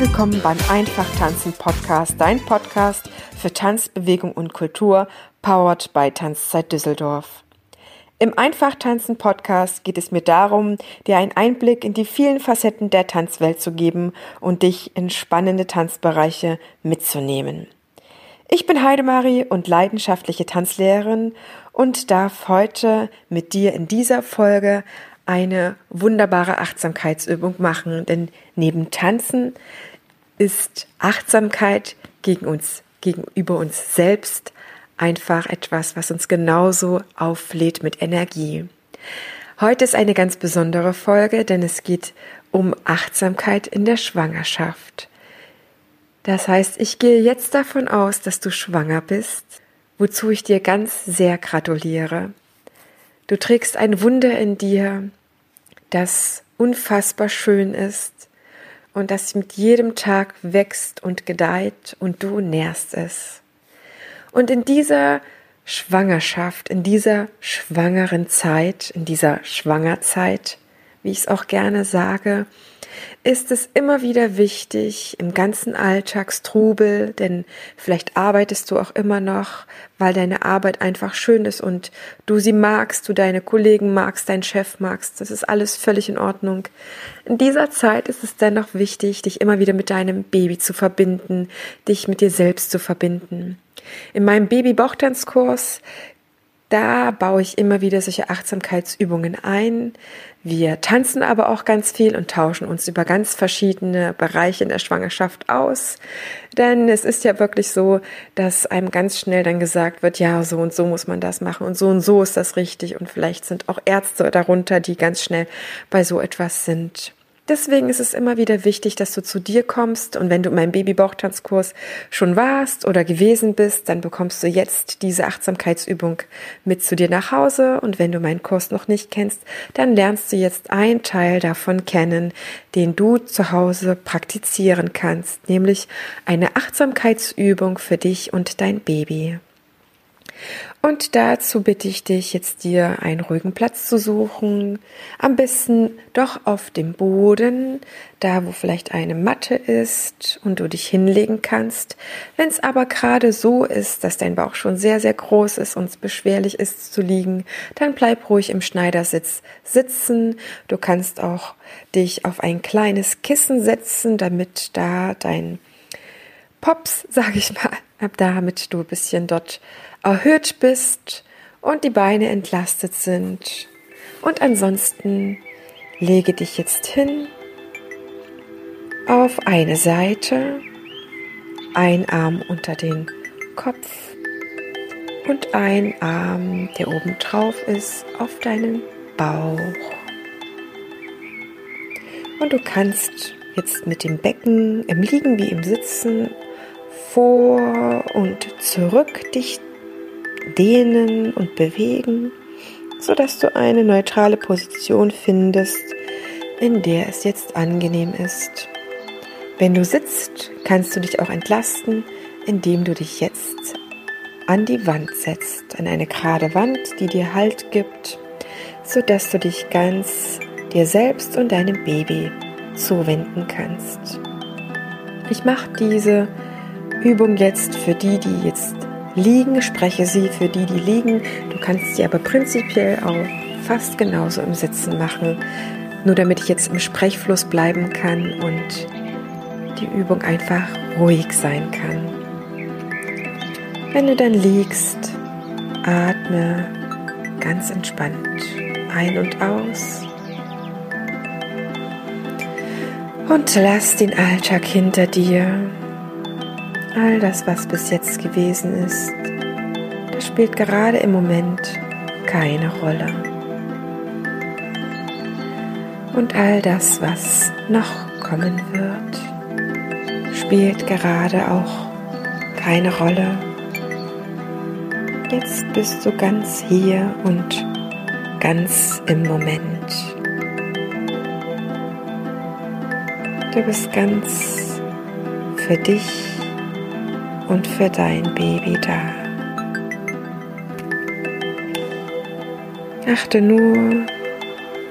Willkommen beim Einfach Tanzen Podcast, dein Podcast für Tanz, Bewegung und Kultur, powered by Tanzzeit Düsseldorf. Im Einfach Tanzen Podcast geht es mir darum, dir einen Einblick in die vielen Facetten der Tanzwelt zu geben und dich in spannende Tanzbereiche mitzunehmen. Ich bin Heidemarie und leidenschaftliche Tanzlehrerin und darf heute mit dir in dieser Folge eine wunderbare Achtsamkeitsübung machen, denn neben Tanzen ist Achtsamkeit gegen uns, gegenüber uns selbst einfach etwas, was uns genauso auflädt mit Energie. Heute ist eine ganz besondere Folge, denn es geht um Achtsamkeit in der Schwangerschaft. Das heißt, ich gehe jetzt davon aus, dass du schwanger bist, wozu ich dir ganz sehr gratuliere. Du trägst ein Wunder in dir, das unfassbar schön ist und das mit jedem Tag wächst und gedeiht und du nährst es. Und in dieser Schwangerschaft, in dieser schwangeren Zeit, in dieser Schwangerzeit, wie ich es auch gerne sage, ist es immer wieder wichtig im ganzen Alltagstrubel, denn vielleicht arbeitest du auch immer noch, weil deine Arbeit einfach schön ist und du sie magst, du deine Kollegen magst, deinen Chef magst, das ist alles völlig in Ordnung. In dieser Zeit ist es dennoch wichtig, dich immer wieder mit deinem Baby zu verbinden, dich mit dir selbst zu verbinden. In meinem Baby-Bauchtanzkurs da baue ich immer wieder solche Achtsamkeitsübungen ein. Wir tanzen aber auch ganz viel und tauschen uns über ganz verschiedene Bereiche in der Schwangerschaft aus. Denn es ist ja wirklich so, dass einem ganz schnell dann gesagt wird, ja, so und so muss man das machen und so und so ist das richtig. Und vielleicht sind auch Ärzte darunter, die ganz schnell bei so etwas sind. Deswegen ist es immer wieder wichtig, dass du zu dir kommst. Und wenn du in meinem Babybauchtanzkurs schon warst oder gewesen bist, dann bekommst du jetzt diese Achtsamkeitsübung mit zu dir nach Hause. Und wenn du meinen Kurs noch nicht kennst, dann lernst du jetzt einen Teil davon kennen, den du zu Hause praktizieren kannst, nämlich eine Achtsamkeitsübung für dich und dein Baby. Und dazu bitte ich dich jetzt dir einen ruhigen Platz zu suchen. Am besten doch auf dem Boden, da wo vielleicht eine Matte ist und du dich hinlegen kannst. Wenn es aber gerade so ist, dass dein Bauch schon sehr, sehr groß ist und es beschwerlich ist zu liegen, dann bleib ruhig im Schneidersitz sitzen. Du kannst auch dich auf ein kleines Kissen setzen, damit da dein Pops, sage ich mal, damit du ein bisschen dort erhöht bist und die Beine entlastet sind. Und ansonsten lege dich jetzt hin auf eine Seite, ein Arm unter den Kopf und ein Arm, der oben drauf ist, auf deinen Bauch. Und du kannst jetzt mit dem Becken im Liegen wie im Sitzen vor und zurück dich dehnen und bewegen, sodass du eine neutrale Position findest, in der es jetzt angenehm ist. Wenn du sitzt, kannst du dich auch entlasten, indem du dich jetzt an die Wand setzt, an eine gerade Wand, die dir Halt gibt, sodass du dich ganz dir selbst und deinem Baby zuwenden kannst. Ich mache diese Übung jetzt für die, die jetzt liegen, spreche sie für die, die liegen. Du kannst sie aber prinzipiell auch fast genauso im Sitzen machen, nur damit ich jetzt im Sprechfluss bleiben kann und die Übung einfach ruhig sein kann. Wenn du dann liegst, atme ganz entspannt ein und aus. Und lass den Alltag hinter dir. All das, was bis jetzt gewesen ist, das spielt gerade im Moment keine Rolle. Und all das, was noch kommen wird, spielt gerade auch keine Rolle. Jetzt bist du ganz hier und ganz im Moment. Du bist ganz für dich und für dein Baby da. Achte nur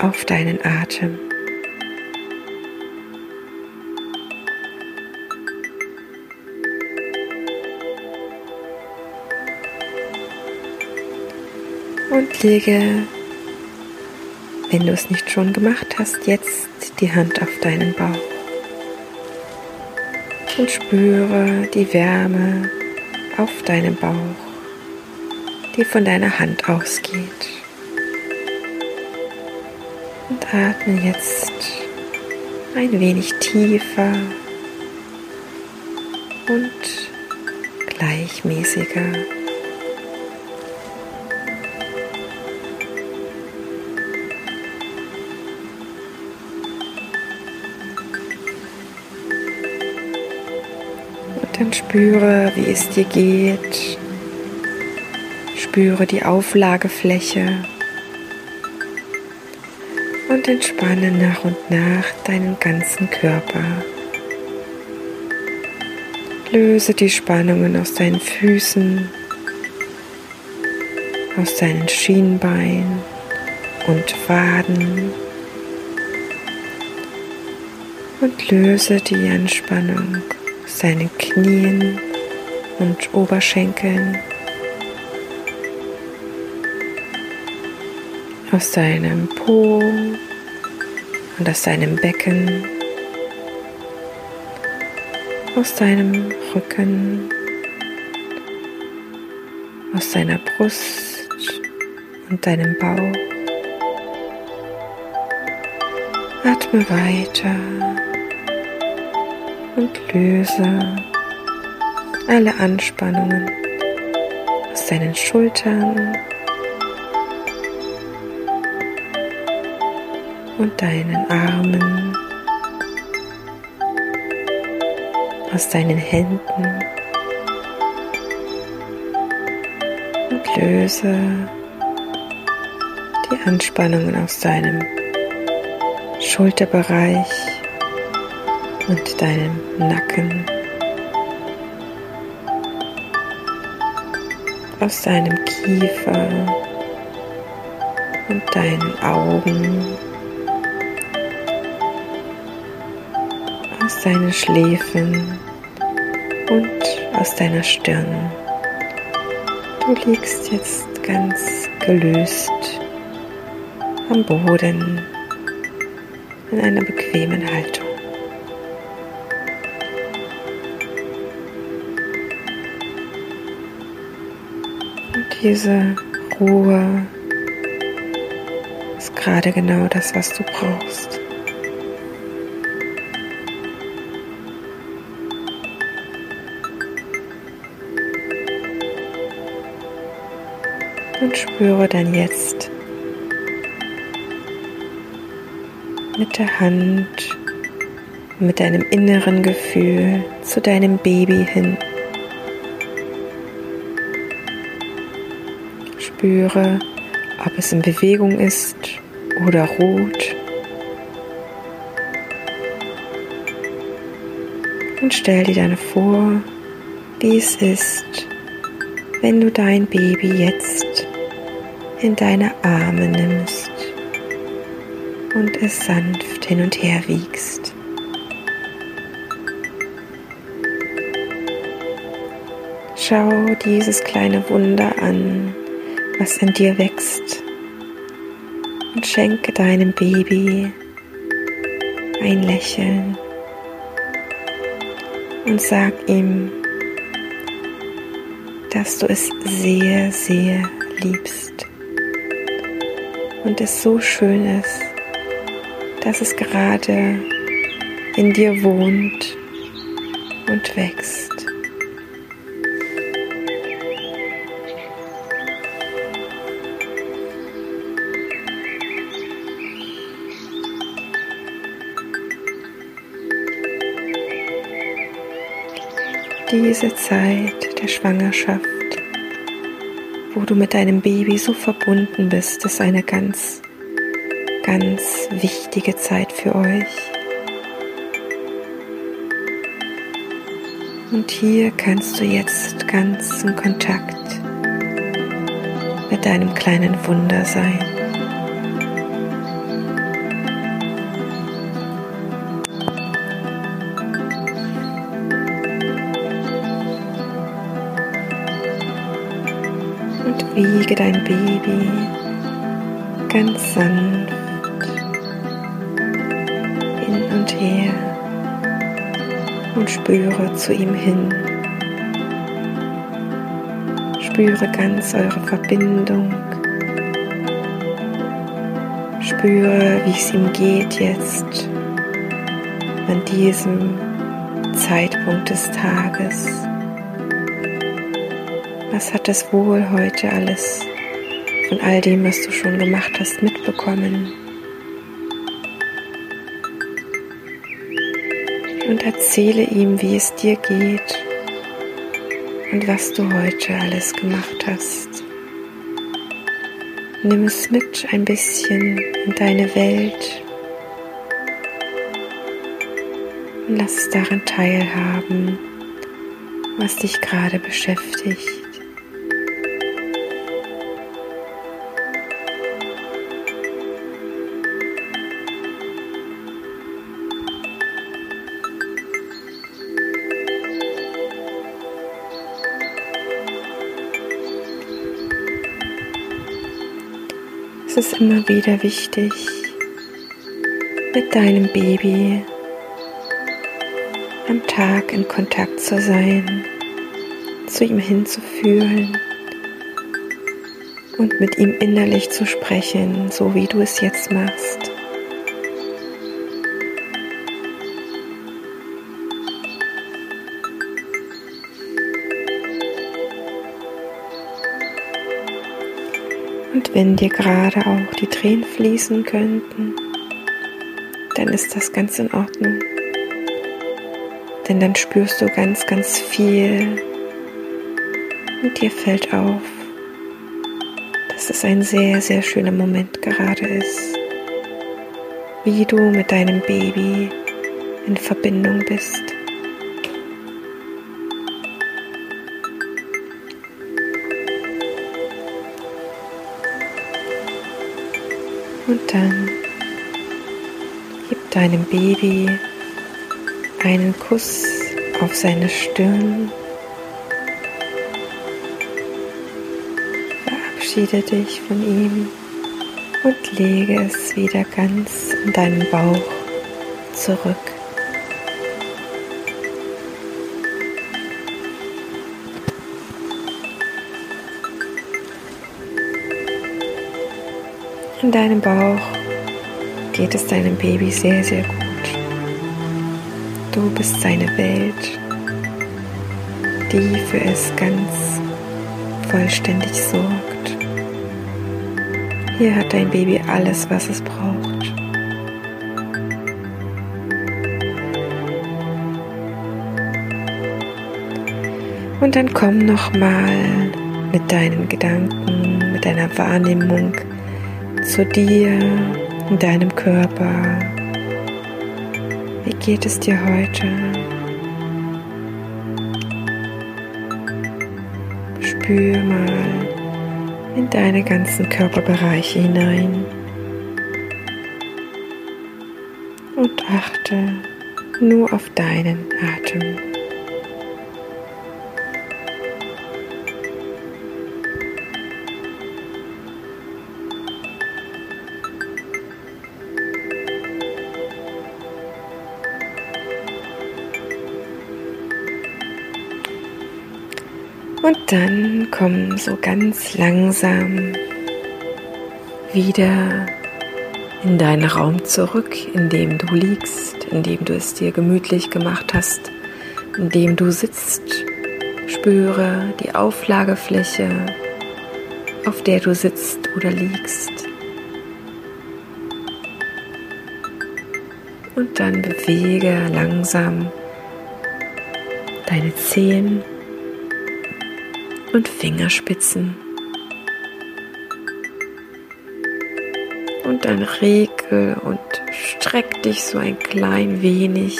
auf deinen Atem. Und lege, wenn du es nicht schon gemacht hast, jetzt die Hand auf deinen Bauch und spüre die Wärme auf deinem Bauch, die von deiner Hand ausgeht. Und atme jetzt ein wenig tiefer und gleichmäßiger. Dann spüre, wie es dir geht. Spüre die Auflagefläche und entspanne nach und nach deinen ganzen Körper. Löse die Spannungen aus deinen Füßen, aus deinen Schienbeinen und Waden und löse die Anspannung seinen Knien und Oberschenkeln, aus seinem Po und aus seinem Becken, aus deinem Rücken, aus deiner Brust und deinem Bauch. Atme weiter und löse alle Anspannungen aus deinen Schultern und deinen Armen, aus deinen Händen. Und löse die Anspannungen aus deinem Schulterbereich und deinem Nacken, aus deinem Kiefer und deinen Augen, aus deinen Schläfen und aus deiner Stirn. Du liegst jetzt ganz gelöst am Boden in einer bequemen Haltung. Diese Ruhe ist gerade genau das, was du brauchst. Und spüre dann jetzt mit der Hand, mit deinem inneren Gefühl zu deinem Baby hin. Spüre, ob es in Bewegung ist oder ruht. Und stell dir dann vor, wie es ist, wenn du dein Baby jetzt in deine Arme nimmst und es sanft hin und her wiegst. Schau dieses kleine Wunder an, was in dir wächst. Und schenke deinem Baby ein Lächeln. Und sag ihm, dass du es sehr, sehr liebst. Und es so schön ist, dass es gerade in dir wohnt und wächst. Diese Zeit der Schwangerschaft, wo du mit deinem Baby so verbunden bist, ist eine ganz, ganz wichtige Zeit für euch. Und hier kannst du jetzt ganz im Kontakt mit deinem kleinen Wunder sein. Wiege dein Baby ganz sanft hin und her und spüre zu ihm hin. Spüre ganz eure Verbindung. Spüre, wie es ihm geht jetzt an diesem Zeitpunkt des Tages. Was hat es wohl heute alles von all dem, was du schon gemacht hast, mitbekommen? Und erzähle ihm, wie es dir geht und was du heute alles gemacht hast. Nimm es mit ein bisschen in deine Welt und lass es daran teilhaben, was dich gerade beschäftigt. Es ist immer wieder wichtig, mit deinem Baby am Tag in Kontakt zu sein, zu ihm hinzufühlen und mit ihm innerlich zu sprechen, so wie du es jetzt machst. Und wenn dir gerade auch die Tränen fließen könnten, dann ist das ganz in Ordnung. Denn dann spürst du ganz, ganz viel und dir fällt auf, dass es ein sehr, sehr schöner Moment gerade ist, wie du mit deinem Baby in Verbindung bist. Und dann gib deinem Baby einen Kuss auf seine Stirn. Verabschiede dich von ihm und lege es wieder ganz in deinen Bauch zurück. In deinem Bauch geht es deinem Baby sehr, sehr gut. Du bist seine Welt, die für es ganz vollständig sorgt. Hier hat dein Baby alles, was es braucht. Und dann komm noch mal mit deinen Gedanken, mit deiner Wahrnehmung zu dir, in deinem Körper. Wie geht es dir heute? Spür mal in deine ganzen Körperbereiche hinein und achte nur auf deinen Atem. Dann komm so ganz langsam wieder in deinen Raum zurück, in dem du liegst, in dem du es dir gemütlich gemacht hast, in dem du sitzt. Spüre die Auflagefläche, auf der du sitzt oder liegst. Und dann bewege langsam deine Zehen und Fingerspitzen. Und dann regel und streck dich so ein klein wenig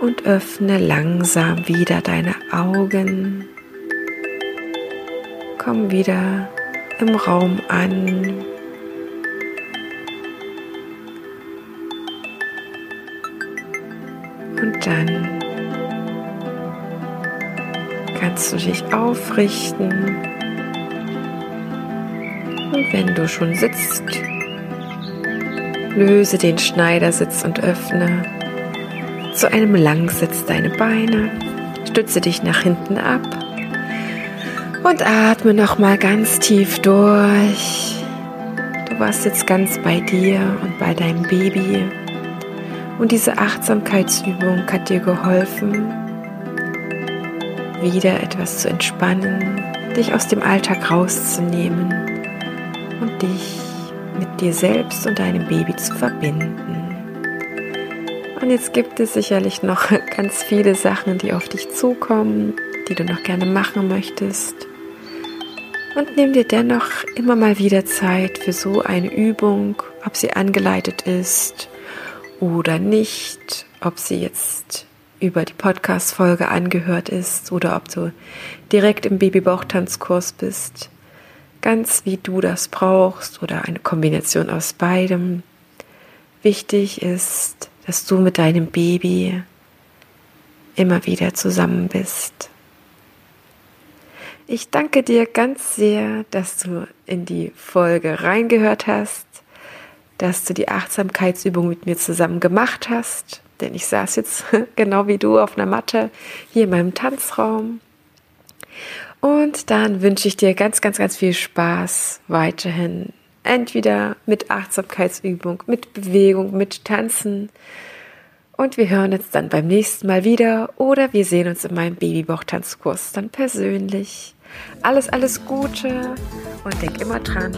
und öffne langsam wieder deine Augen. Komm wieder im Raum an. Und dann kannst du dich aufrichten. Und wenn du schon sitzt, löse den Schneidersitz und öffne zu einem Langsitz deine Beine. Stütze dich nach hinten ab und atme noch mal ganz tief durch. Du warst jetzt ganz bei dir und bei deinem Baby. Und diese Achtsamkeitsübung hat dir geholfen, wieder etwas zu entspannen, dich aus dem Alltag rauszunehmen und dich mit dir selbst und deinem Baby zu verbinden. Und jetzt gibt es sicherlich noch ganz viele Sachen, die auf dich zukommen, die du noch gerne machen möchtest. Und nimm dir dennoch immer mal wieder Zeit für so eine Übung, ob sie angeleitet ist oder nicht, ob sie jetzt über die Podcast-Folge angehört ist oder ob du direkt im Babybauchtanzkurs bist. Ganz wie du das brauchst oder eine Kombination aus beidem. Wichtig ist, dass du mit deinem Baby immer wieder zusammen bist. Ich danke dir ganz sehr, dass du in die Folge reingehört hast dass du die Achtsamkeitsübung mit mir zusammen gemacht hast. Denn ich saß jetzt genau wie du auf einer Matte hier in meinem Tanzraum. Und dann wünsche ich dir ganz, ganz, ganz viel Spaß weiterhin. Entweder mit Achtsamkeitsübung, mit Bewegung, mit Tanzen. Und wir hören uns dann beim nächsten Mal wieder oder wir sehen uns in meinem Babybauchtanzkurs dann persönlich. Alles, alles Gute und denk immer dran,